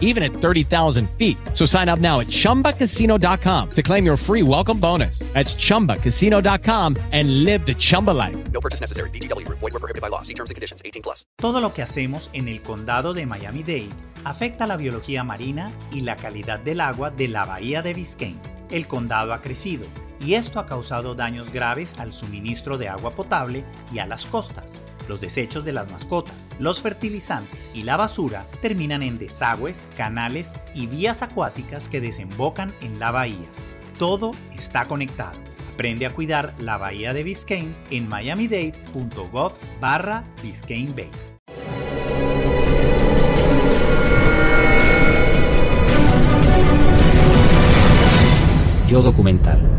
even at 30,000 feet. So sign up now at chumbacasino.com to claim your free welcome bonus. That's chumbacasino.com and live the Chumba life. No purchase necessary. VGW Group. Void were prohibited by law. See terms and conditions. 18 plus. Todo lo que hacemos en el condado de Miami-Dade afecta la biología marina y la calidad del agua de la bahía de Biscayne. El condado ha crecido y esto ha causado daños graves al suministro de agua potable y a las costas. Los desechos de las mascotas, los fertilizantes y la basura terminan en desagües, canales y vías acuáticas que desembocan en la bahía. Todo está conectado. Aprende a cuidar la bahía de Biscayne en miamidade.gov barra Biscayne Bay. Yo documental.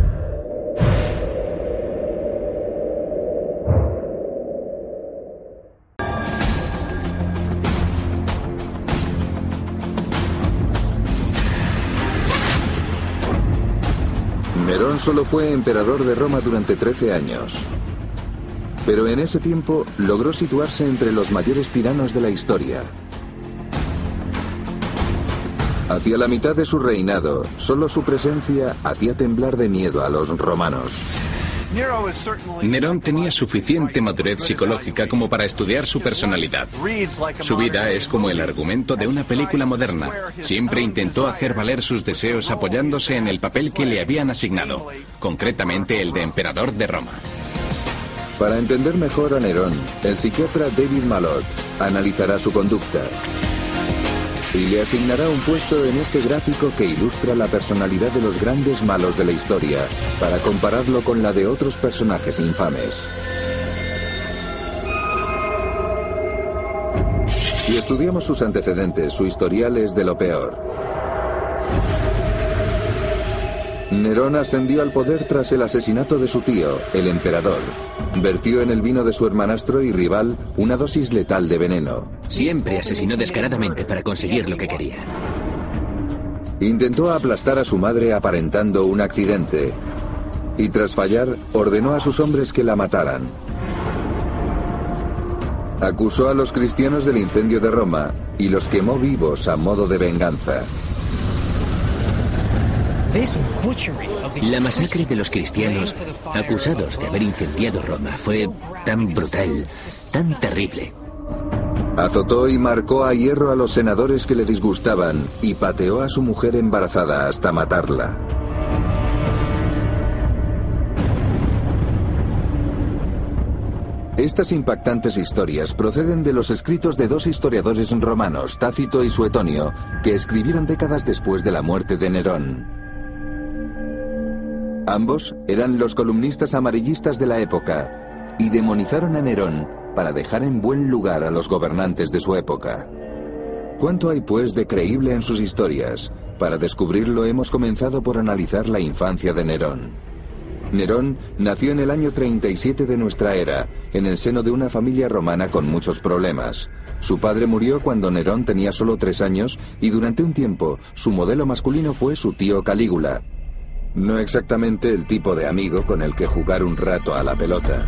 Nerón solo fue emperador de Roma durante 13 años. Pero en ese tiempo logró situarse entre los mayores tiranos de la historia. Hacia la mitad de su reinado, solo su presencia hacía temblar de miedo a los romanos. Nerón tenía suficiente madurez psicológica como para estudiar su personalidad. Su vida es como el argumento de una película moderna. Siempre intentó hacer valer sus deseos apoyándose en el papel que le habían asignado, concretamente el de emperador de Roma. Para entender mejor a Nerón, el psiquiatra David Malott analizará su conducta y le asignará un puesto en este gráfico que ilustra la personalidad de los grandes malos de la historia, para compararlo con la de otros personajes infames. Si estudiamos sus antecedentes, su historial es de lo peor. Nerón ascendió al poder tras el asesinato de su tío, el emperador. Vertió en el vino de su hermanastro y rival una dosis letal de veneno. Siempre asesinó descaradamente para conseguir lo que quería. Intentó aplastar a su madre aparentando un accidente. Y tras fallar, ordenó a sus hombres que la mataran. Acusó a los cristianos del incendio de Roma y los quemó vivos a modo de venganza. La masacre de los cristianos acusados de haber incendiado Roma fue tan brutal, tan terrible. Azotó y marcó a hierro a los senadores que le disgustaban y pateó a su mujer embarazada hasta matarla. Estas impactantes historias proceden de los escritos de dos historiadores romanos, Tácito y Suetonio, que escribieron décadas después de la muerte de Nerón. Ambos eran los columnistas amarillistas de la época y demonizaron a Nerón para dejar en buen lugar a los gobernantes de su época. ¿Cuánto hay pues de creíble en sus historias? Para descubrirlo hemos comenzado por analizar la infancia de Nerón. Nerón nació en el año 37 de nuestra era, en el seno de una familia romana con muchos problemas. Su padre murió cuando Nerón tenía solo tres años y durante un tiempo su modelo masculino fue su tío Calígula. No exactamente el tipo de amigo con el que jugar un rato a la pelota.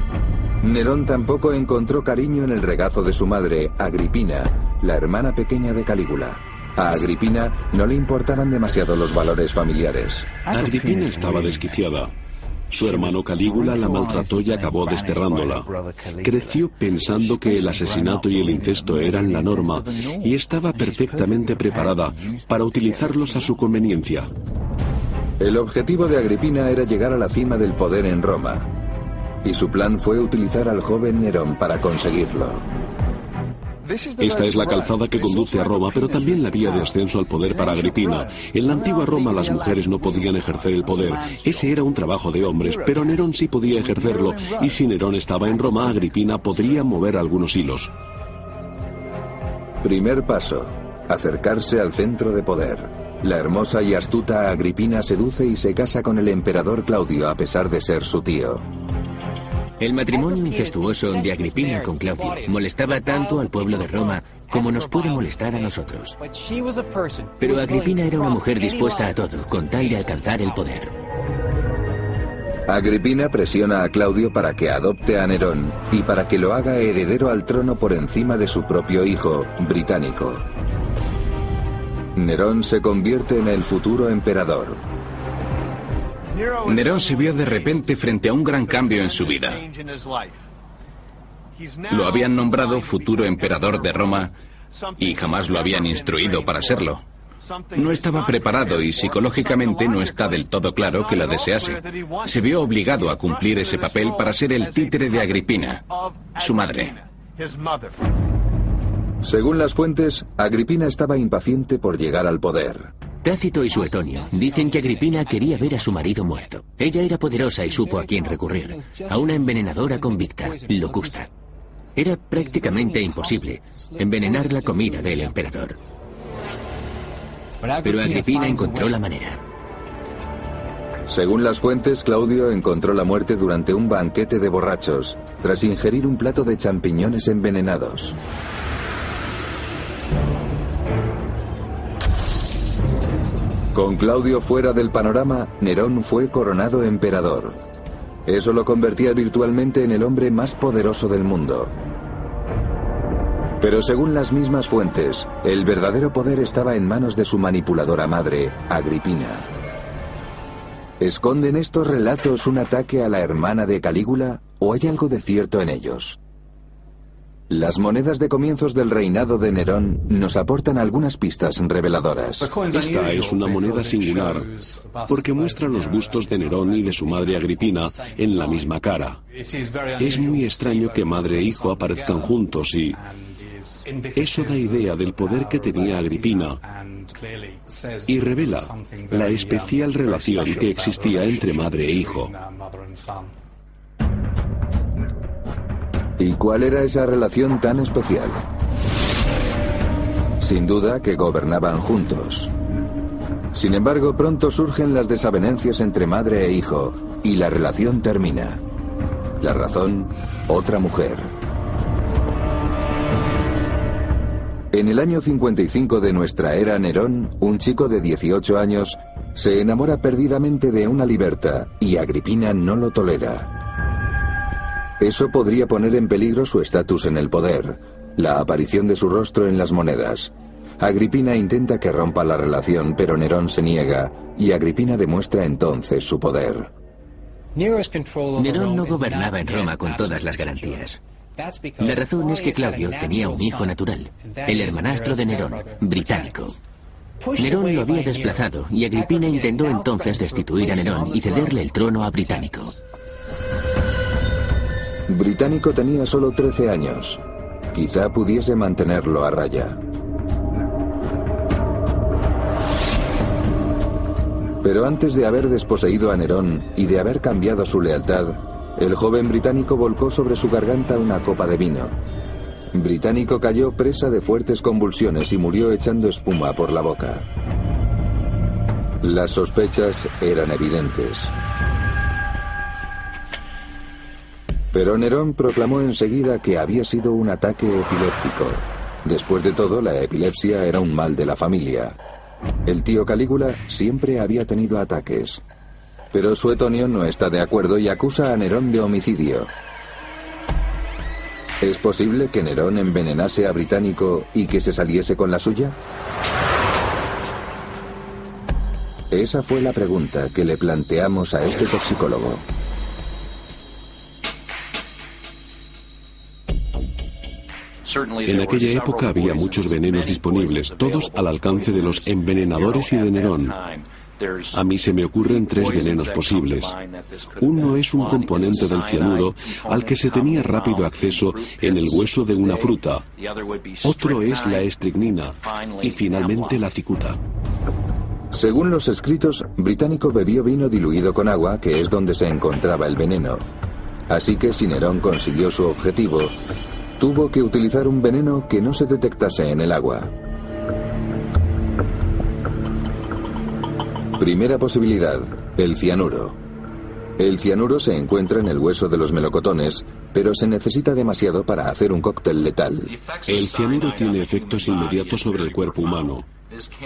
Nerón tampoco encontró cariño en el regazo de su madre, Agripina, la hermana pequeña de Calígula. A Agripina no le importaban demasiado los valores familiares. Agripina estaba desquiciada. Su hermano Calígula la maltrató y acabó desterrándola. Creció pensando que el asesinato y el incesto eran la norma y estaba perfectamente preparada para utilizarlos a su conveniencia. El objetivo de Agripina era llegar a la cima del poder en Roma. Y su plan fue utilizar al joven Nerón para conseguirlo. Esta es la calzada que conduce a Roma, pero también la vía de ascenso al poder para Agripina. En la antigua Roma las mujeres no podían ejercer el poder. Ese era un trabajo de hombres, pero Nerón sí podía ejercerlo. Y si Nerón estaba en Roma, Agripina podría mover algunos hilos. Primer paso. Acercarse al centro de poder. La hermosa y astuta Agripina seduce y se casa con el emperador Claudio a pesar de ser su tío. El matrimonio incestuoso de Agripina con Claudio molestaba tanto al pueblo de Roma como nos puede molestar a nosotros. Pero Agripina era una mujer dispuesta a todo con tal de alcanzar el poder. Agripina presiona a Claudio para que adopte a Nerón y para que lo haga heredero al trono por encima de su propio hijo, británico. Nerón se convierte en el futuro emperador. Nerón se vio de repente frente a un gran cambio en su vida. Lo habían nombrado futuro emperador de Roma y jamás lo habían instruido para serlo. No estaba preparado y psicológicamente no está del todo claro que lo desease. Se vio obligado a cumplir ese papel para ser el títere de Agripina, su madre. Según las fuentes, Agripina estaba impaciente por llegar al poder. Tácito y Suetonio dicen que Agripina quería ver a su marido muerto. Ella era poderosa y supo a quién recurrir. A una envenenadora convicta, Locusta. Era prácticamente imposible envenenar la comida del emperador. Pero Agripina encontró la manera. Según las fuentes, Claudio encontró la muerte durante un banquete de borrachos, tras ingerir un plato de champiñones envenenados. Con Claudio fuera del panorama, Nerón fue coronado emperador. Eso lo convertía virtualmente en el hombre más poderoso del mundo. Pero según las mismas fuentes, el verdadero poder estaba en manos de su manipuladora madre, Agripina. ¿Esconden estos relatos un ataque a la hermana de Calígula o hay algo de cierto en ellos? Las monedas de comienzos del reinado de Nerón nos aportan algunas pistas reveladoras. Esta es una moneda singular porque muestra los bustos de Nerón y de su madre Agripina en la misma cara. Es muy extraño que madre e hijo aparezcan juntos y eso da idea del poder que tenía Agripina y revela la especial relación que existía entre madre e hijo. ¿Y cuál era esa relación tan especial? Sin duda que gobernaban juntos. Sin embargo, pronto surgen las desavenencias entre madre e hijo y la relación termina. La razón, otra mujer. En el año 55 de nuestra era Nerón, un chico de 18 años se enamora perdidamente de una liberta y Agripina no lo tolera. Eso podría poner en peligro su estatus en el poder, la aparición de su rostro en las monedas. Agripina intenta que rompa la relación, pero Nerón se niega y Agripina demuestra entonces su poder. Nerón no gobernaba en Roma con todas las garantías. La razón es que Claudio tenía un hijo natural, el hermanastro de Nerón, británico. Nerón lo había desplazado y Agripina intentó entonces destituir a Nerón y cederle el trono a Británico. Británico tenía solo 13 años. Quizá pudiese mantenerlo a raya. Pero antes de haber desposeído a Nerón y de haber cambiado su lealtad, el joven británico volcó sobre su garganta una copa de vino. Británico cayó presa de fuertes convulsiones y murió echando espuma por la boca. Las sospechas eran evidentes. Pero Nerón proclamó enseguida que había sido un ataque epiléptico. Después de todo, la epilepsia era un mal de la familia. El tío Calígula siempre había tenido ataques. Pero Suetonio no está de acuerdo y acusa a Nerón de homicidio. ¿Es posible que Nerón envenenase a Británico y que se saliese con la suya? Esa fue la pregunta que le planteamos a este toxicólogo. En aquella época había muchos venenos disponibles, todos al alcance de los envenenadores y de Nerón. A mí se me ocurren tres venenos posibles. Uno es un componente del cianuro al que se tenía rápido acceso en el hueso de una fruta. Otro es la estricnina y finalmente la cicuta. Según los escritos, Británico bebió vino diluido con agua, que es donde se encontraba el veneno. Así que si Nerón consiguió su objetivo, tuvo que utilizar un veneno que no se detectase en el agua. Primera posibilidad, el cianuro. El cianuro se encuentra en el hueso de los melocotones, pero se necesita demasiado para hacer un cóctel letal. El cianuro tiene efectos inmediatos sobre el cuerpo humano.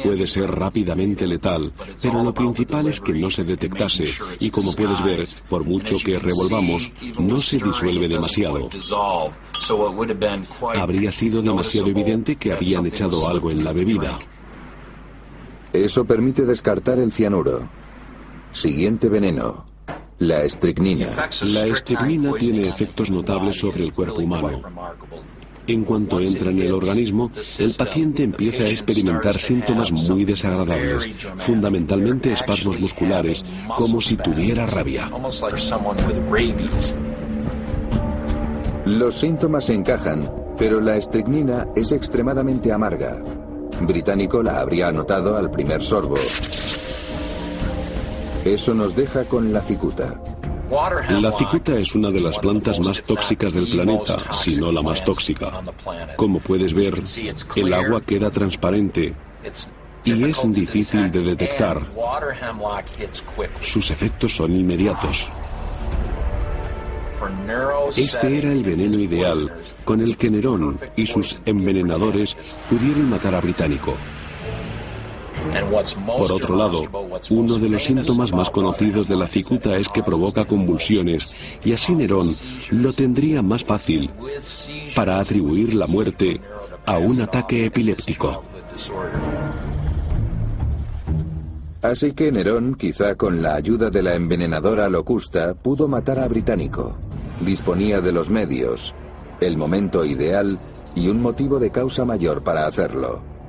Puede ser rápidamente letal, pero lo principal es que no se detectase y como puedes ver, por mucho que revolvamos, no se disuelve demasiado. Habría sido demasiado evidente que habían echado algo en la bebida. Eso permite descartar el cianuro. Siguiente veneno. La estricnina. La estricnina tiene efectos notables sobre el cuerpo humano. En cuanto entra en el organismo, el paciente empieza a experimentar síntomas muy desagradables, fundamentalmente espasmos musculares, como si tuviera rabia. Los síntomas se encajan, pero la estricnina es extremadamente amarga. Británico la habría anotado al primer sorbo. Eso nos deja con la cicuta. La cicuta es una de las plantas más tóxicas del planeta, si no la más tóxica. Como puedes ver, el agua queda transparente y es difícil de detectar. Sus efectos son inmediatos. Este era el veneno ideal con el que Nerón y sus envenenadores pudieron matar a Británico. Por otro lado, uno de los síntomas más conocidos de la cicuta es que provoca convulsiones y así Nerón lo tendría más fácil para atribuir la muerte a un ataque epiléptico. Así que Nerón, quizá con la ayuda de la envenenadora Locusta, pudo matar a Británico. Disponía de los medios, el momento ideal y un motivo de causa mayor para hacerlo.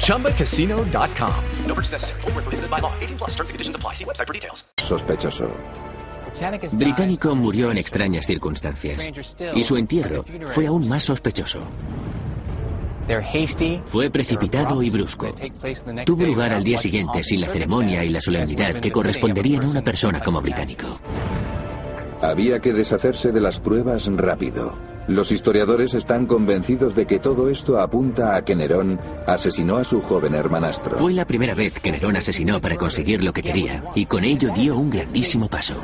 ChumbaCasino.com. No purchase necessary. Full prohibited by law. 18 plus terms and conditions apply. See website for details. Sospechoso. Británico murió en extrañas circunstancias y su entierro fue aún más sospechoso. Fue precipitado y brusco. Tuvo lugar al día siguiente sin la ceremonia y la solemnidad que corresponderían a una persona como británico. Había que deshacerse de las pruebas rápido. Los historiadores están convencidos de que todo esto apunta a que Nerón asesinó a su joven hermanastro. Fue la primera vez que Nerón asesinó para conseguir lo que quería y con ello dio un grandísimo paso.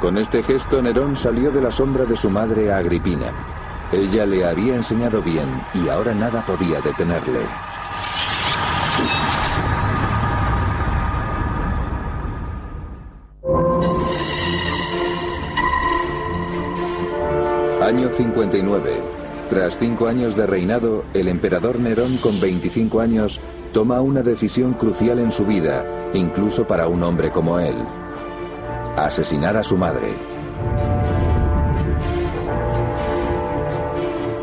Con este gesto Nerón salió de la sombra de su madre Agripina. Ella le había enseñado bien y ahora nada podía detenerle. Año 59. Tras cinco años de reinado, el emperador Nerón, con 25 años, toma una decisión crucial en su vida, incluso para un hombre como él. Asesinar a su madre.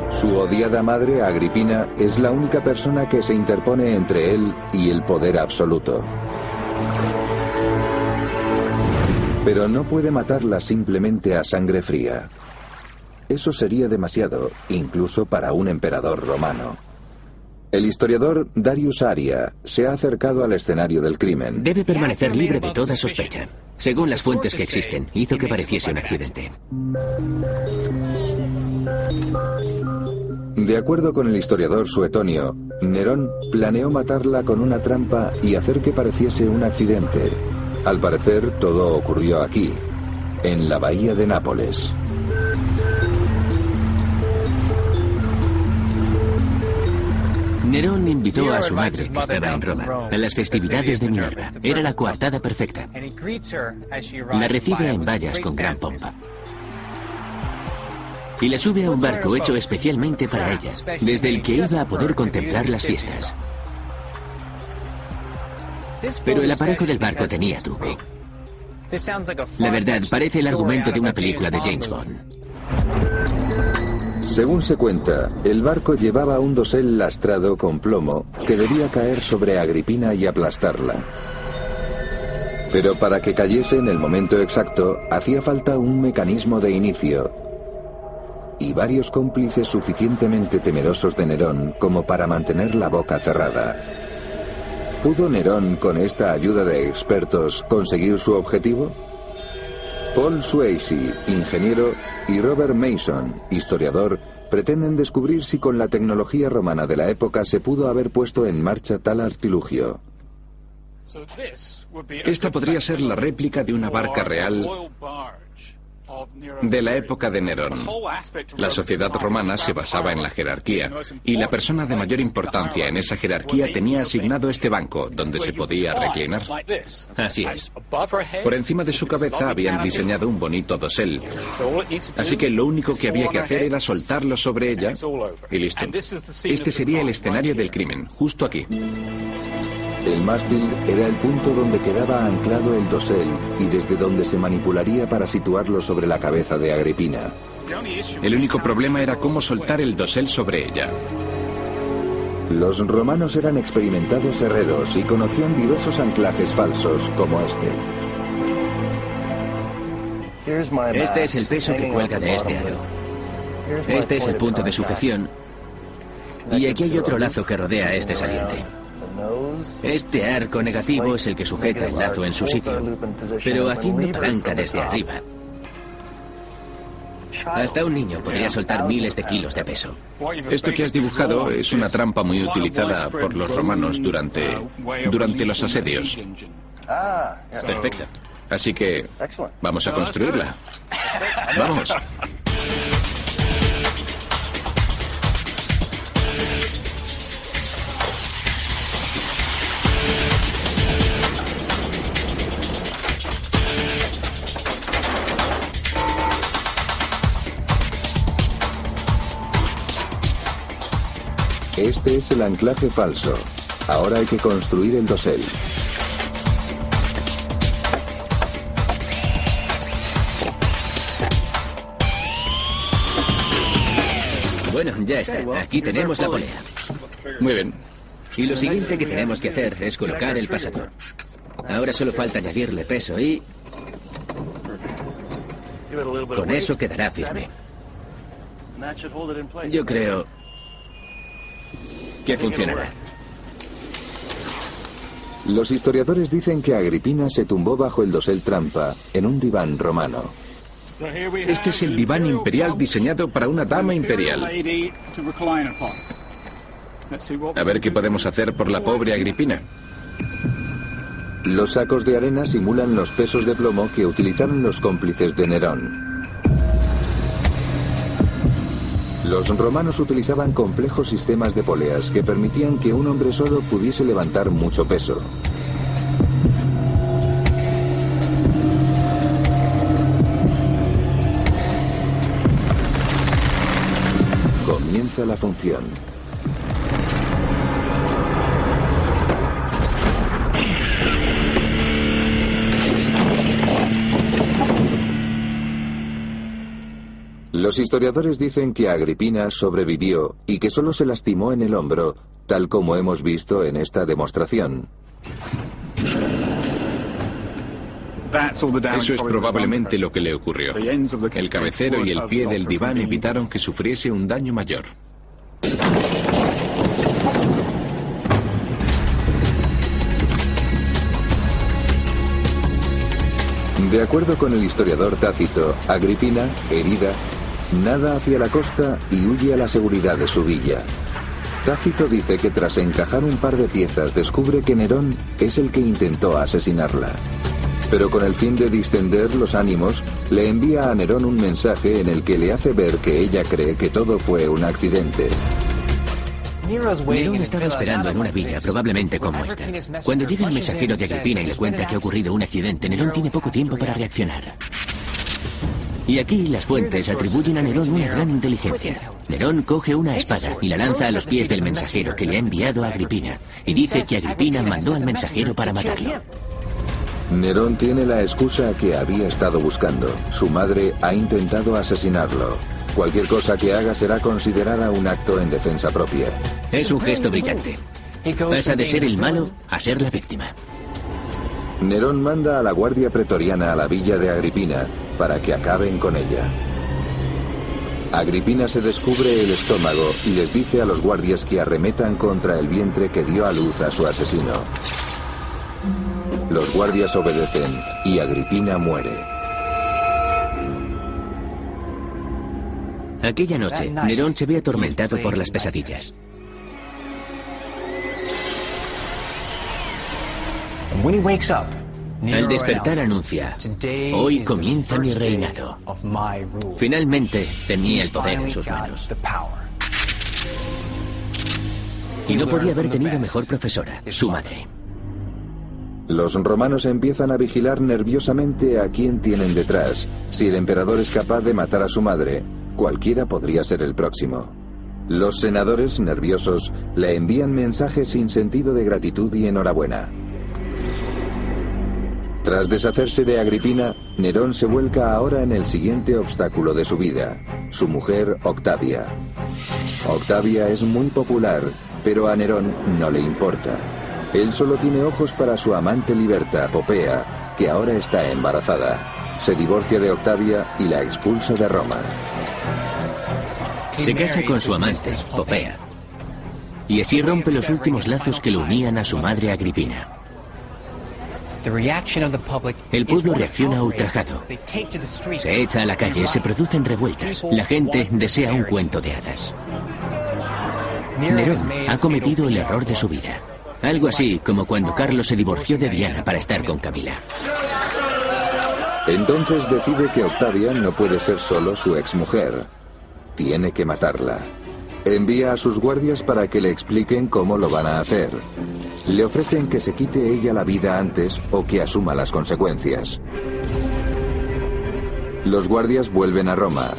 Su odiada madre, Agripina, es la única persona que se interpone entre él y el poder absoluto. Pero no puede matarla simplemente a sangre fría. Eso sería demasiado, incluso para un emperador romano. El historiador Darius Aria se ha acercado al escenario del crimen. Debe permanecer libre de toda sospecha. Según las fuentes que existen, hizo que pareciese un accidente. De acuerdo con el historiador Suetonio, Nerón planeó matarla con una trampa y hacer que pareciese un accidente. Al parecer, todo ocurrió aquí, en la bahía de Nápoles. Nerón invitó a su madre, que estaba en Roma, a las festividades de Minerva. Era la coartada perfecta. La recibe en vallas con gran pompa y la sube a un barco hecho especialmente para ella, desde el que iba a poder contemplar las fiestas. Pero el aparejo del barco tenía truco. La verdad, parece el argumento de una película de James Bond. Según se cuenta, el barco llevaba un dosel lastrado con plomo que debía caer sobre Agripina y aplastarla. Pero para que cayese en el momento exacto, hacía falta un mecanismo de inicio y varios cómplices suficientemente temerosos de Nerón como para mantener la boca cerrada. ¿Pudo Nerón, con esta ayuda de expertos, conseguir su objetivo? Paul Swayze, ingeniero, y Robert Mason, historiador, pretenden descubrir si con la tecnología romana de la época se pudo haber puesto en marcha tal artilugio. Esta podría ser la réplica de una barca real de la época de Nerón. La sociedad romana se basaba en la jerarquía y la persona de mayor importancia en esa jerarquía tenía asignado este banco donde se podía reclinar. Así es. Por encima de su cabeza habían diseñado un bonito dosel. Así que lo único que había que hacer era soltarlo sobre ella y listo. Este sería el escenario del crimen, justo aquí. El mástil era el punto donde quedaba anclado el dosel y desde donde se manipularía para situarlo sobre la cabeza de Agripina. El único problema era cómo soltar el dosel sobre ella. Los romanos eran experimentados herreros y conocían diversos anclajes falsos como este. Este es el peso que cuelga de este aro. Este es el punto de sujeción. Y aquí hay otro lazo que rodea este saliente. Este arco negativo es el que sujeta el lazo en su sitio, pero haciendo palanca desde arriba. Hasta un niño podría soltar miles de kilos de peso. Esto que has dibujado es una trampa muy utilizada por los romanos durante, durante los asedios. Perfecto. Así que vamos a construirla. Vamos. Este es el anclaje falso. Ahora hay que construir el dosel. Bueno, ya está. Aquí tenemos la polea. Muy bien. Y lo siguiente que tenemos que hacer es colocar el pasador. Ahora solo falta añadirle peso y... Con eso quedará firme. Yo creo que funcionará. Los historiadores dicen que Agripina se tumbó bajo el dosel trampa en un diván romano. Este es el diván imperial diseñado para una dama imperial. A ver qué podemos hacer por la pobre Agripina. Los sacos de arena simulan los pesos de plomo que utilizaron los cómplices de Nerón. Los romanos utilizaban complejos sistemas de poleas que permitían que un hombre solo pudiese levantar mucho peso. Comienza la función. Los historiadores dicen que Agripina sobrevivió y que solo se lastimó en el hombro, tal como hemos visto en esta demostración. Eso es probablemente lo que le ocurrió. El cabecero y el pie del diván evitaron que sufriese un daño mayor. De acuerdo con el historiador Tácito, Agripina, herida, nada hacia la costa y huye a la seguridad de su villa. Tácito dice que tras encajar un par de piezas descubre que Nerón es el que intentó asesinarla. Pero con el fin de distender los ánimos, le envía a Nerón un mensaje en el que le hace ver que ella cree que todo fue un accidente. Nerón estaba esperando en una villa, probablemente como esta. Cuando llega el mensajero de Agripina y le cuenta que ha ocurrido un accidente, Nerón tiene poco tiempo para reaccionar. Y aquí las fuentes atribuyen a Nerón una gran inteligencia. Nerón coge una espada y la lanza a los pies del mensajero que le ha enviado a Agripina. Y dice que Agripina mandó al mensajero para matarlo. Nerón tiene la excusa que había estado buscando. Su madre ha intentado asesinarlo. Cualquier cosa que haga será considerada un acto en defensa propia. Es un gesto brillante. Pasa de ser el malo a ser la víctima. Nerón manda a la guardia pretoriana a la villa de Agripina para que acaben con ella. Agripina se descubre el estómago y les dice a los guardias que arremetan contra el vientre que dio a luz a su asesino. Los guardias obedecen y Agripina muere. Aquella noche, Nerón se ve atormentado por las pesadillas. Al despertar anuncia, hoy comienza mi reinado. Finalmente tenía el poder en sus manos. Y no podía haber tenido mejor profesora, su madre. Los romanos empiezan a vigilar nerviosamente a quién tienen detrás. Si el emperador es capaz de matar a su madre, cualquiera podría ser el próximo. Los senadores, nerviosos, le envían mensajes sin sentido de gratitud y enhorabuena. Tras deshacerse de Agripina, Nerón se vuelca ahora en el siguiente obstáculo de su vida, su mujer Octavia. Octavia es muy popular, pero a Nerón no le importa. Él solo tiene ojos para su amante liberta, Popea, que ahora está embarazada. Se divorcia de Octavia y la expulsa de Roma. Se casa con su amante, Popea. Y así rompe los últimos lazos que lo unían a su madre Agripina. El pueblo reacciona ultrajado. Se echa a la calle, se producen revueltas. La gente desea un cuento de hadas. Nerón ha cometido el error de su vida. Algo así como cuando Carlos se divorció de Diana para estar con Camila. Entonces decide que Octavia no puede ser solo su exmujer. Tiene que matarla. Envía a sus guardias para que le expliquen cómo lo van a hacer. Le ofrecen que se quite ella la vida antes o que asuma las consecuencias. Los guardias vuelven a Roma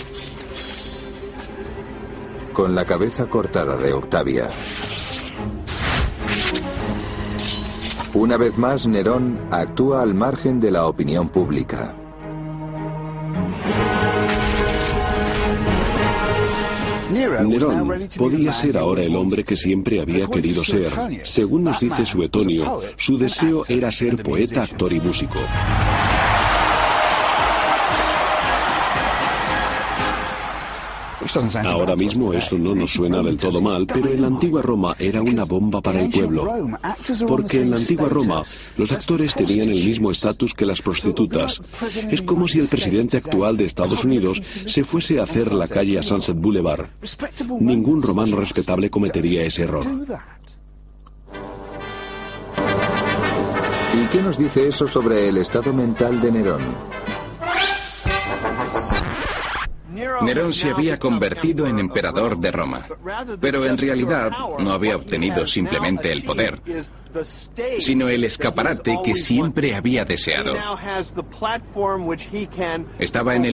con la cabeza cortada de Octavia. Una vez más, Nerón actúa al margen de la opinión pública. Nerón podía ser ahora el hombre que siempre había querido ser. Según nos dice Suetonio, su deseo era ser poeta, actor y músico. Ahora mismo eso no nos suena del todo mal, pero en la antigua Roma era una bomba para el pueblo. Porque en la antigua Roma los actores tenían el mismo estatus que las prostitutas. Es como si el presidente actual de Estados Unidos se fuese a hacer la calle a Sunset Boulevard. Ningún romano respetable cometería ese error. ¿Y qué nos dice eso sobre el estado mental de Nerón? Nerón se había convertido en emperador de Roma, pero en realidad no había obtenido simplemente el poder, sino el escaparate que siempre había deseado. Estaba en el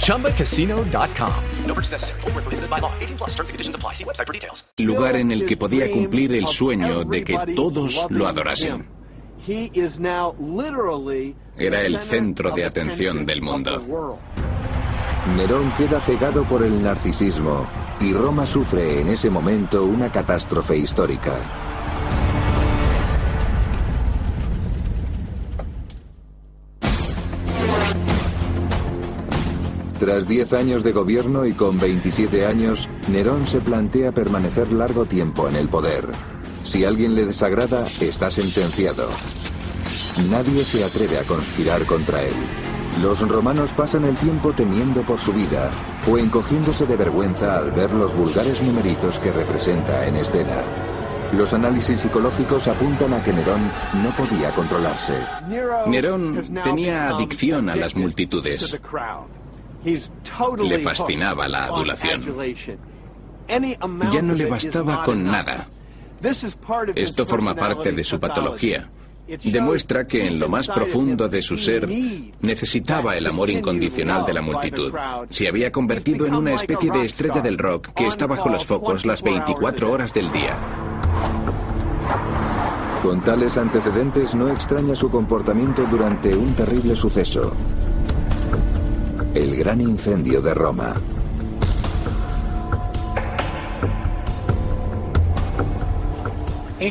ChumbaCasino.com. No purchase necessary. Full prohibited by law. 18 plus terms and conditions apply. See website for details. Lugar en el que podía cumplir el sueño de que todos lo adorasen. Era el centro de atención del mundo. Nerón queda cegado por el narcisismo y Roma sufre en ese momento una catástrofe histórica. Tras 10 años de gobierno y con 27 años, Nerón se plantea permanecer largo tiempo en el poder. Si alguien le desagrada, está sentenciado. Nadie se atreve a conspirar contra él. Los romanos pasan el tiempo temiendo por su vida o encogiéndose de vergüenza al ver los vulgares numeritos que representa en escena. Los análisis psicológicos apuntan a que Nerón no podía controlarse. Nerón tenía adicción a las multitudes. Le fascinaba la adulación. Ya no le bastaba con nada. Esto forma parte de su patología. Demuestra que en lo más profundo de su ser necesitaba el amor incondicional de la multitud. Se había convertido en una especie de estrella del rock que está bajo los focos las 24 horas del día. Con tales antecedentes no extraña su comportamiento durante un terrible suceso. El gran incendio de Roma.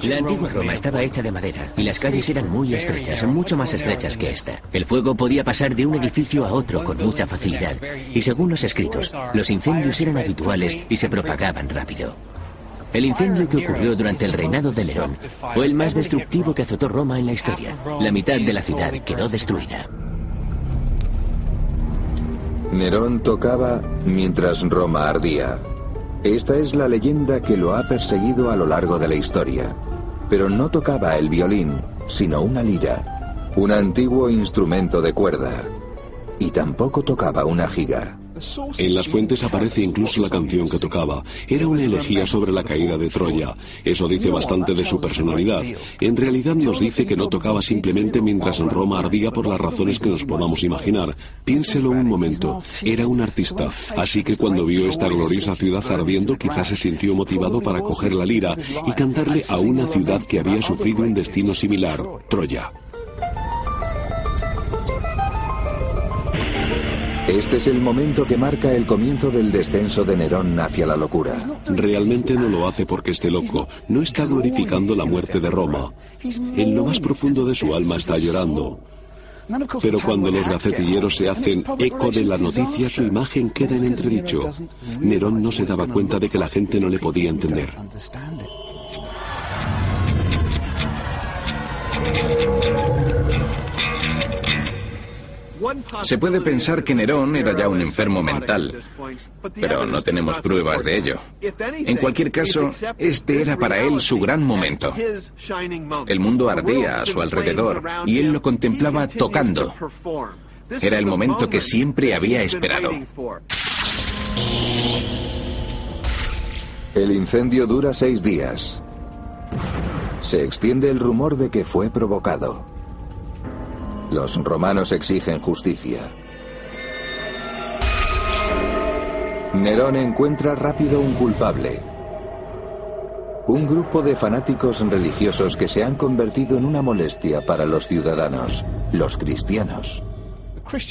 La antigua Roma estaba hecha de madera y las calles eran muy estrechas, mucho más estrechas que esta. El fuego podía pasar de un edificio a otro con mucha facilidad y según los escritos, los incendios eran habituales y se propagaban rápido. El incendio que ocurrió durante el reinado de Nerón fue el más destructivo que azotó Roma en la historia. La mitad de la ciudad quedó destruida. Nerón tocaba mientras Roma ardía. Esta es la leyenda que lo ha perseguido a lo largo de la historia. Pero no tocaba el violín, sino una lira, un antiguo instrumento de cuerda. Y tampoco tocaba una giga. En las fuentes aparece incluso la canción que tocaba. Era una elegía sobre la caída de Troya. Eso dice bastante de su personalidad. En realidad nos dice que no tocaba simplemente mientras en Roma ardía por las razones que nos podamos imaginar. Piénselo un momento. Era un artista. Así que cuando vio esta gloriosa ciudad ardiendo, quizás se sintió motivado para coger la lira y cantarle a una ciudad que había sufrido un destino similar, Troya. Este es el momento que marca el comienzo del descenso de Nerón hacia la locura. Realmente no lo hace porque esté loco, no está glorificando la muerte de Roma. En lo más profundo de su alma está llorando. Pero cuando los gacetilleros se hacen eco de la noticia, su imagen queda en entredicho. Nerón no se daba cuenta de que la gente no le podía entender. Se puede pensar que Nerón era ya un enfermo mental, pero no tenemos pruebas de ello. En cualquier caso, este era para él su gran momento. El mundo ardía a su alrededor y él lo contemplaba tocando. Era el momento que siempre había esperado. El incendio dura seis días. Se extiende el rumor de que fue provocado. Los romanos exigen justicia. Nerón encuentra rápido un culpable. Un grupo de fanáticos religiosos que se han convertido en una molestia para los ciudadanos, los cristianos.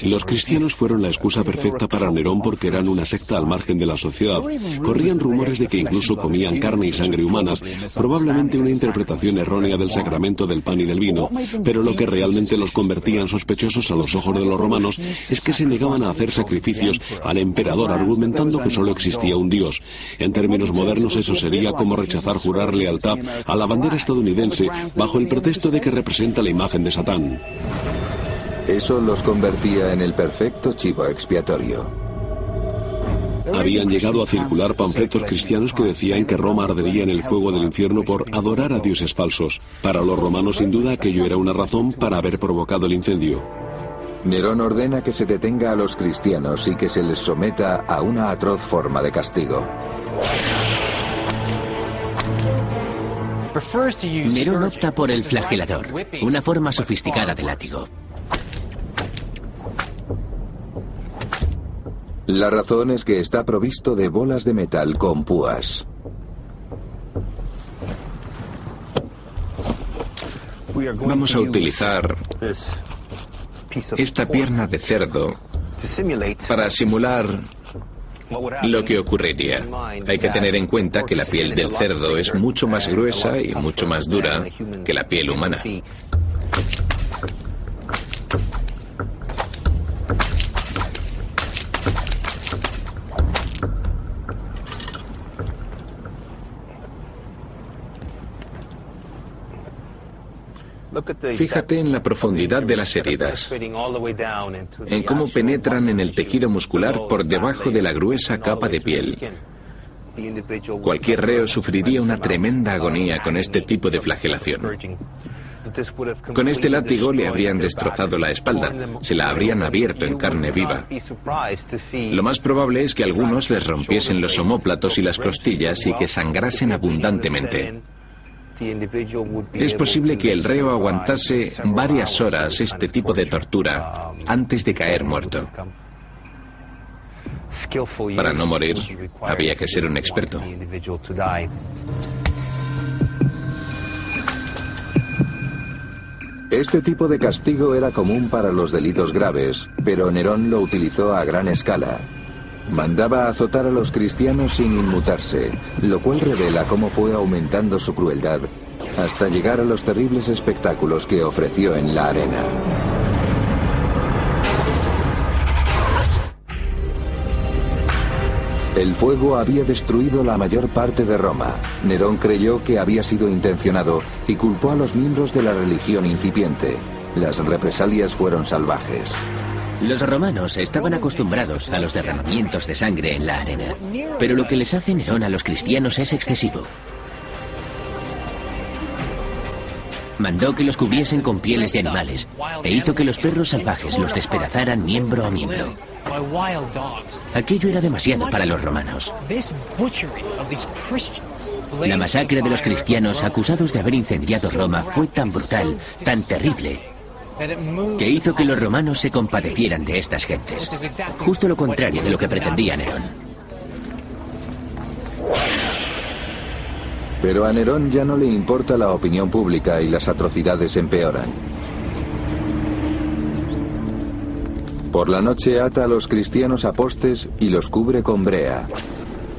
Los cristianos fueron la excusa perfecta para Nerón porque eran una secta al margen de la sociedad. Corrían rumores de que incluso comían carne y sangre humanas, probablemente una interpretación errónea del sacramento del pan y del vino, pero lo que realmente los convertía en sospechosos a los ojos de los romanos es que se negaban a hacer sacrificios al emperador argumentando que solo existía un dios. En términos modernos eso sería como rechazar jurar lealtad a la bandera estadounidense bajo el pretexto de que representa la imagen de Satán. Eso los convertía en el perfecto chivo expiatorio. Habían llegado a circular panfletos cristianos que decían que Roma ardería en el fuego del infierno por adorar a dioses falsos. Para los romanos, sin duda, aquello era una razón para haber provocado el incendio. Nerón ordena que se detenga a los cristianos y que se les someta a una atroz forma de castigo. Nerón opta por el flagelador, una forma sofisticada de látigo. La razón es que está provisto de bolas de metal con púas. Vamos a utilizar esta pierna de cerdo para simular lo que ocurriría. Hay que tener en cuenta que la piel del cerdo es mucho más gruesa y mucho más dura que la piel humana. Fíjate en la profundidad de las heridas, en cómo penetran en el tejido muscular por debajo de la gruesa capa de piel. Cualquier reo sufriría una tremenda agonía con este tipo de flagelación. Con este látigo le habrían destrozado la espalda, se la habrían abierto en carne viva. Lo más probable es que algunos les rompiesen los omóplatos y las costillas y que sangrasen abundantemente. Es posible que el reo aguantase varias horas este tipo de tortura antes de caer muerto. Para no morir, había que ser un experto. Este tipo de castigo era común para los delitos graves, pero Nerón lo utilizó a gran escala. Mandaba azotar a los cristianos sin inmutarse, lo cual revela cómo fue aumentando su crueldad hasta llegar a los terribles espectáculos que ofreció en la arena. El fuego había destruido la mayor parte de Roma. Nerón creyó que había sido intencionado y culpó a los miembros de la religión incipiente. Las represalias fueron salvajes. Los romanos estaban acostumbrados a los derramamientos de sangre en la arena, pero lo que les hace Nerón a los cristianos es excesivo. Mandó que los cubriesen con pieles de animales e hizo que los perros salvajes los despedazaran miembro a miembro. Aquello era demasiado para los romanos. La masacre de los cristianos acusados de haber incendiado Roma fue tan brutal, tan terrible, que hizo que los romanos se compadecieran de estas gentes. Justo lo contrario de lo que pretendía Nerón. Pero a Nerón ya no le importa la opinión pública y las atrocidades empeoran. Por la noche ata a los cristianos a postes y los cubre con brea.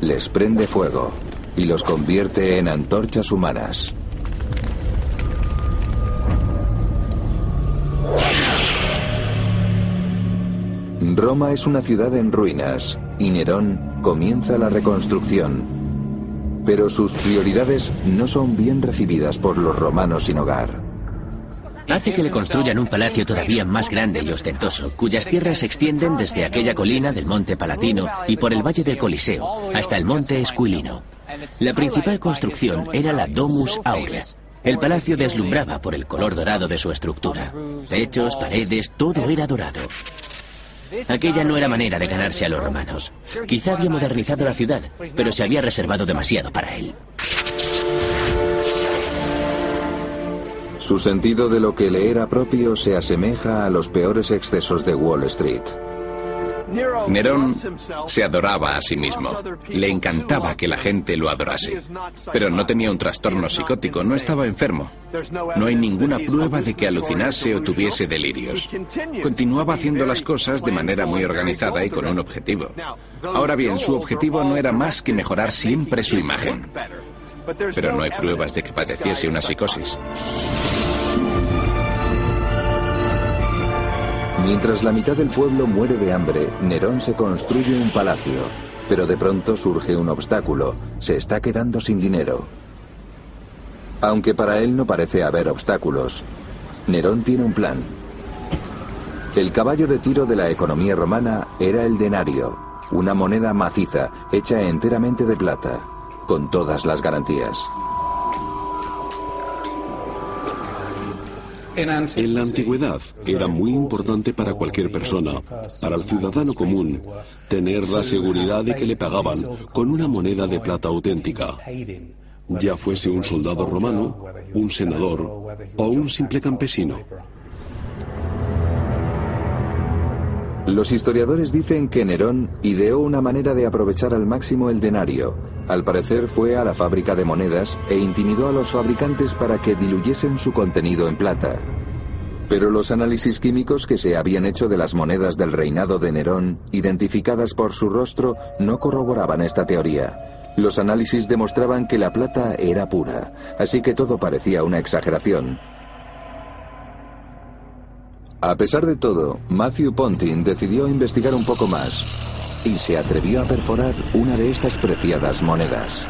Les prende fuego y los convierte en antorchas humanas. Roma es una ciudad en ruinas y Nerón comienza la reconstrucción. Pero sus prioridades no son bien recibidas por los romanos sin hogar. Hace que le construyan un palacio todavía más grande y ostentoso, cuyas tierras se extienden desde aquella colina del monte Palatino y por el valle del Coliseo hasta el monte Esquilino. La principal construcción era la Domus Aurea. El palacio deslumbraba por el color dorado de su estructura. Techos, paredes, todo era dorado. Aquella no era manera de ganarse a los romanos. Quizá había modernizado la ciudad, pero se había reservado demasiado para él. Su sentido de lo que le era propio se asemeja a los peores excesos de Wall Street. Nerón se adoraba a sí mismo. Le encantaba que la gente lo adorase. Pero no tenía un trastorno psicótico, no estaba enfermo. No hay ninguna prueba de que alucinase o tuviese delirios. Continuaba haciendo las cosas de manera muy organizada y con un objetivo. Ahora bien, su objetivo no era más que mejorar siempre su imagen. Pero no hay pruebas de que padeciese una psicosis. Mientras la mitad del pueblo muere de hambre, Nerón se construye un palacio. Pero de pronto surge un obstáculo. Se está quedando sin dinero. Aunque para él no parece haber obstáculos, Nerón tiene un plan. El caballo de tiro de la economía romana era el denario, una moneda maciza hecha enteramente de plata, con todas las garantías. En la antigüedad era muy importante para cualquier persona, para el ciudadano común, tener la seguridad de que le pagaban con una moneda de plata auténtica, ya fuese un soldado romano, un senador o un simple campesino. Los historiadores dicen que Nerón ideó una manera de aprovechar al máximo el denario. Al parecer fue a la fábrica de monedas e intimidó a los fabricantes para que diluyesen su contenido en plata. Pero los análisis químicos que se habían hecho de las monedas del reinado de Nerón, identificadas por su rostro, no corroboraban esta teoría. Los análisis demostraban que la plata era pura, así que todo parecía una exageración. A pesar de todo, Matthew Pontin decidió investigar un poco más y se atrevió a perforar una de estas preciadas monedas.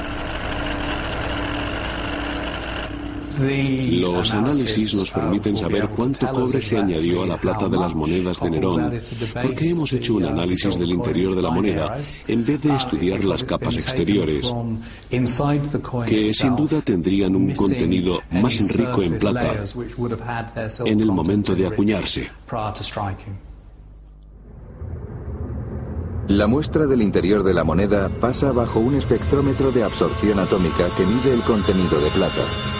Los análisis nos permiten saber cuánto cobre se añadió a la plata de las monedas de Nerón, porque hemos hecho un análisis del interior de la moneda en vez de estudiar las capas exteriores, que sin duda tendrían un contenido más rico en plata en el momento de acuñarse. La muestra del interior de la moneda pasa bajo un espectrómetro de absorción atómica que mide el contenido de plata.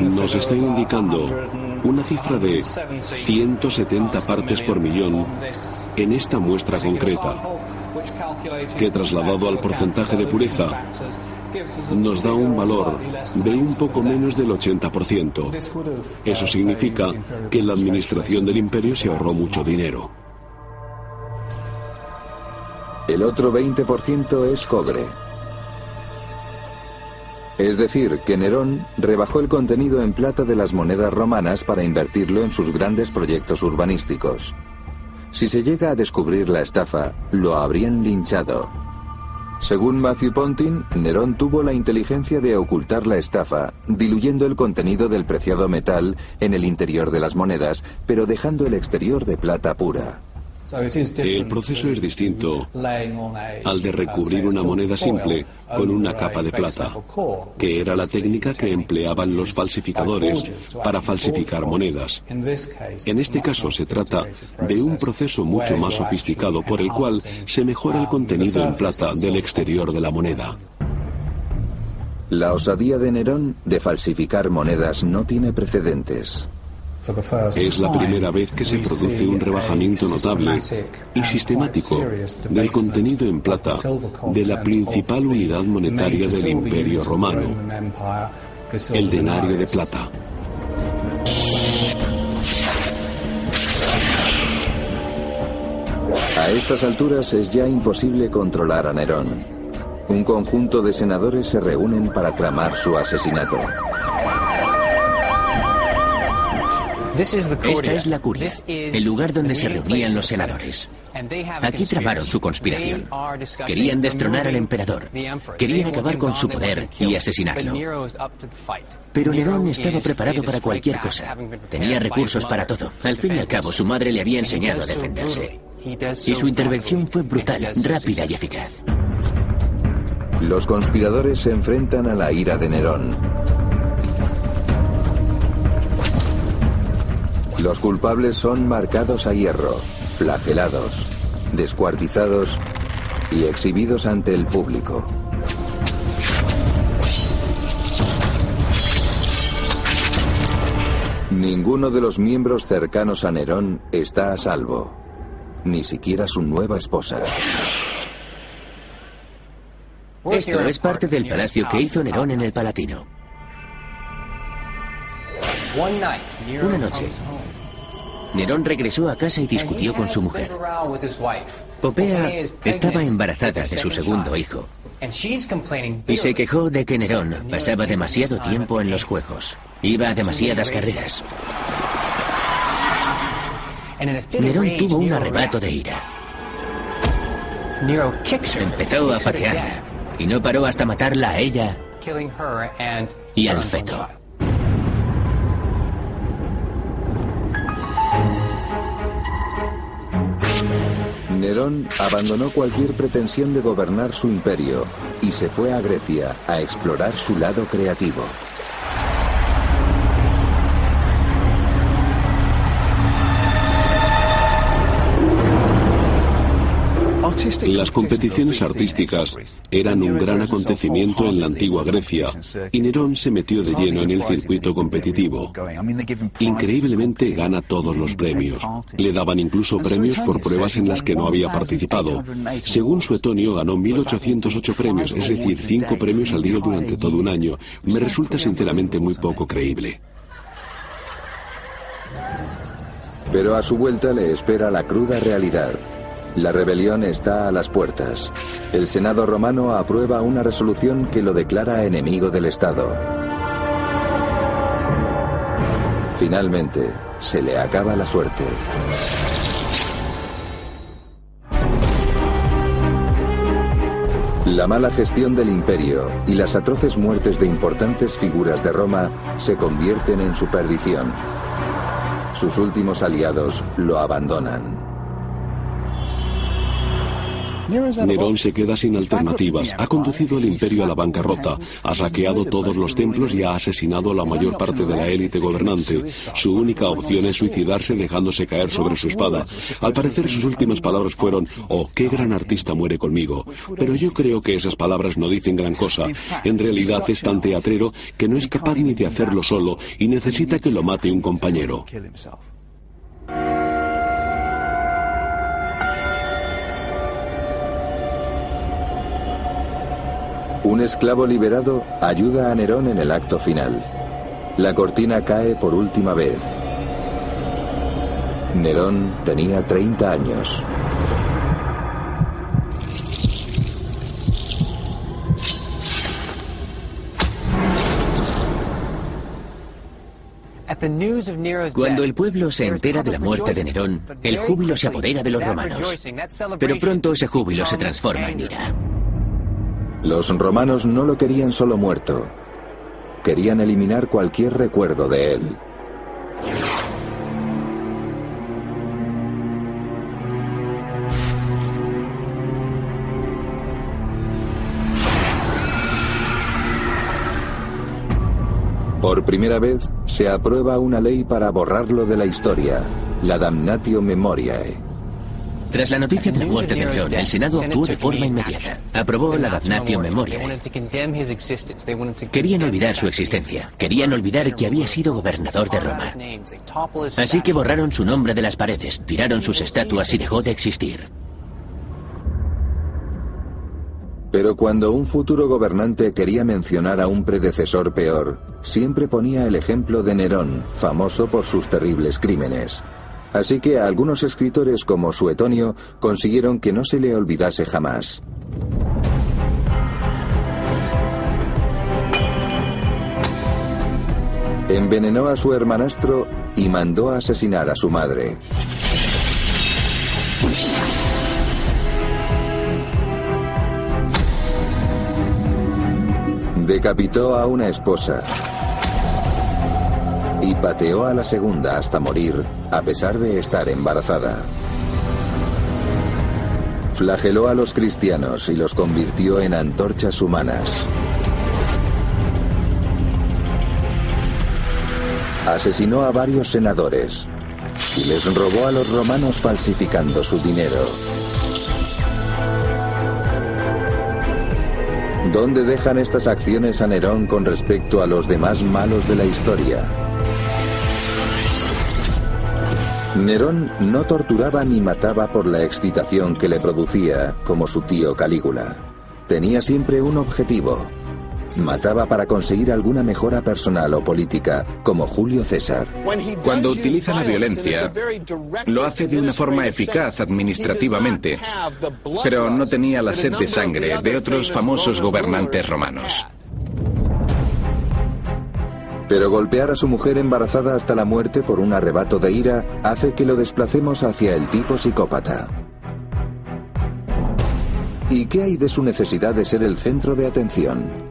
Nos está indicando una cifra de 170 partes por millón en esta muestra concreta, que trasladado al porcentaje de pureza nos da un valor de un poco menos del 80%. Eso significa que la administración del imperio se ahorró mucho dinero. El otro 20% es cobre. Es decir, que Nerón rebajó el contenido en plata de las monedas romanas para invertirlo en sus grandes proyectos urbanísticos. Si se llega a descubrir la estafa, lo habrían linchado. Según Matthew Pontin, Nerón tuvo la inteligencia de ocultar la estafa, diluyendo el contenido del preciado metal en el interior de las monedas, pero dejando el exterior de plata pura. El proceso es distinto al de recubrir una moneda simple con una capa de plata, que era la técnica que empleaban los falsificadores para falsificar monedas. En este caso se trata de un proceso mucho más sofisticado por el cual se mejora el contenido en plata del exterior de la moneda. La osadía de Nerón de falsificar monedas no tiene precedentes. Es la primera vez que se produce un rebajamiento notable y sistemático del contenido en plata de la principal unidad monetaria del Imperio Romano, el denario de plata. A estas alturas es ya imposible controlar a Nerón. Un conjunto de senadores se reúnen para tramar su asesinato. Esta es la curia, el lugar donde se reunían los senadores. Aquí tramaron su conspiración. Querían destronar al emperador. Querían acabar con su poder y asesinarlo. Pero Nerón estaba preparado para cualquier cosa. Tenía recursos para todo. Al fin y al cabo, su madre le había enseñado a defenderse. Y su intervención fue brutal, rápida y eficaz. Los conspiradores se enfrentan a la ira de Nerón. Los culpables son marcados a hierro, flagelados, descuartizados y exhibidos ante el público. Ninguno de los miembros cercanos a Nerón está a salvo, ni siquiera su nueva esposa. Esto es parte del palacio que hizo Nerón en el Palatino. Una noche, Nerón regresó a casa y discutió con su mujer. Popea estaba embarazada de su segundo hijo y se quejó de que Nerón pasaba demasiado tiempo en los juegos. Iba a demasiadas carreras. Nerón tuvo un arrebato de ira. Empezó a patearla y no paró hasta matarla a ella y al feto. Nerón abandonó cualquier pretensión de gobernar su imperio y se fue a Grecia a explorar su lado creativo. Las competiciones artísticas eran un gran acontecimiento en la antigua Grecia y Nerón se metió de lleno en el circuito competitivo. Increíblemente gana todos los premios. Le daban incluso premios por pruebas en las que no había participado. Según Suetonio ganó 1808 premios, es decir, 5 premios al día durante todo un año. Me resulta sinceramente muy poco creíble. Pero a su vuelta le espera la cruda realidad. La rebelión está a las puertas. El Senado romano aprueba una resolución que lo declara enemigo del Estado. Finalmente, se le acaba la suerte. La mala gestión del imperio y las atroces muertes de importantes figuras de Roma se convierten en su perdición. Sus últimos aliados lo abandonan. Nerón se queda sin alternativas, ha conducido el imperio a la bancarrota, ha saqueado todos los templos y ha asesinado a la mayor parte de la élite gobernante. Su única opción es suicidarse dejándose caer sobre su espada. Al parecer sus últimas palabras fueron, oh, qué gran artista muere conmigo. Pero yo creo que esas palabras no dicen gran cosa. En realidad es tan teatrero que no es capaz ni de hacerlo solo y necesita que lo mate un compañero. Un esclavo liberado ayuda a Nerón en el acto final. La cortina cae por última vez. Nerón tenía 30 años. Cuando el pueblo se entera de la muerte de Nerón, el júbilo se apodera de los romanos. Pero pronto ese júbilo se transforma en ira. Los romanos no lo querían solo muerto, querían eliminar cualquier recuerdo de él. Por primera vez se aprueba una ley para borrarlo de la historia, la Damnatio Memoriae. Tras la noticia de la muerte de Nerón, el Senado actuó de forma inmediata. Aprobó la Damnatio Memoriae. Querían olvidar su existencia. Querían olvidar que había sido gobernador de Roma. Así que borraron su nombre de las paredes, tiraron sus estatuas y dejó de existir. Pero cuando un futuro gobernante quería mencionar a un predecesor peor, siempre ponía el ejemplo de Nerón, famoso por sus terribles crímenes. Así que algunos escritores como Suetonio consiguieron que no se le olvidase jamás. Envenenó a su hermanastro y mandó a asesinar a su madre. Decapitó a una esposa y pateó a la segunda hasta morir, a pesar de estar embarazada. Flageló a los cristianos y los convirtió en antorchas humanas. Asesinó a varios senadores y les robó a los romanos falsificando su dinero. ¿Dónde dejan estas acciones a Nerón con respecto a los demás malos de la historia? Nerón no torturaba ni mataba por la excitación que le producía, como su tío Calígula. Tenía siempre un objetivo. Mataba para conseguir alguna mejora personal o política, como Julio César. Cuando utiliza la violencia, lo hace de una forma eficaz administrativamente, pero no tenía la sed de sangre de otros famosos gobernantes romanos. Pero golpear a su mujer embarazada hasta la muerte por un arrebato de ira hace que lo desplacemos hacia el tipo psicópata. ¿Y qué hay de su necesidad de ser el centro de atención?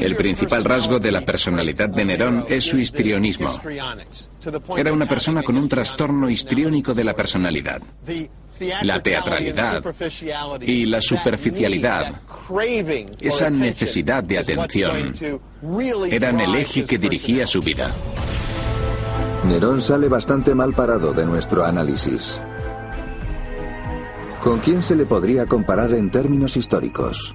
El principal rasgo de la personalidad de Nerón es su histrionismo. Era una persona con un trastorno histriónico de la personalidad. La teatralidad y la superficialidad, esa necesidad de atención, eran el eje que dirigía su vida. Nerón sale bastante mal parado de nuestro análisis. ¿Con quién se le podría comparar en términos históricos?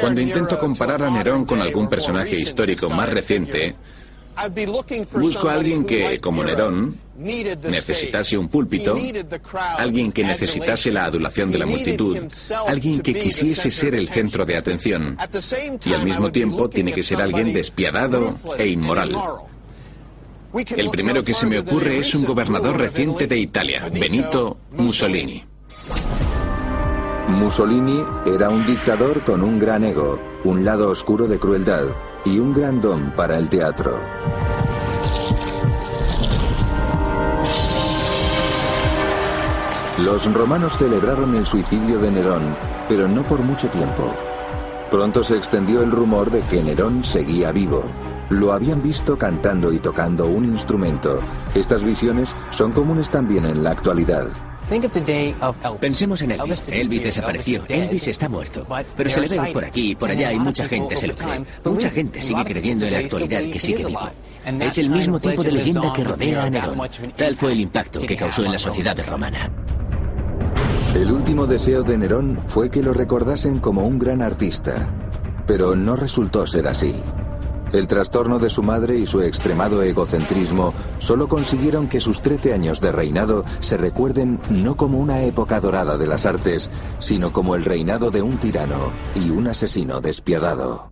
Cuando intento comparar a Nerón con algún personaje histórico más reciente, busco a alguien que, como Nerón, necesitase un púlpito, alguien que necesitase la adulación de la multitud, alguien que quisiese ser el centro de atención, y al mismo tiempo tiene que ser alguien despiadado e inmoral. El primero que se me ocurre es un gobernador reciente de Italia, Benito Mussolini. Mussolini era un dictador con un gran ego, un lado oscuro de crueldad y un gran don para el teatro. Los romanos celebraron el suicidio de Nerón pero no por mucho tiempo. Pronto se extendió el rumor de que Nerón seguía vivo. Lo habían visto cantando y tocando un instrumento. Estas visiones son comunes también en la actualidad. Pensemos en Elvis. Elvis desapareció. Elvis está muerto. Pero se le ve por aquí y por allá y mucha gente se lo cree. Mucha gente sigue creyendo en la actualidad que sigue vivo. Es el mismo tipo de leyenda que rodea a Nerón. Tal fue el impacto que causó en la sociedad romana. El último deseo de Nerón fue que lo recordasen como un gran artista, pero no resultó ser así. El trastorno de su madre y su extremado egocentrismo solo consiguieron que sus 13 años de reinado se recuerden no como una época dorada de las artes, sino como el reinado de un tirano y un asesino despiadado.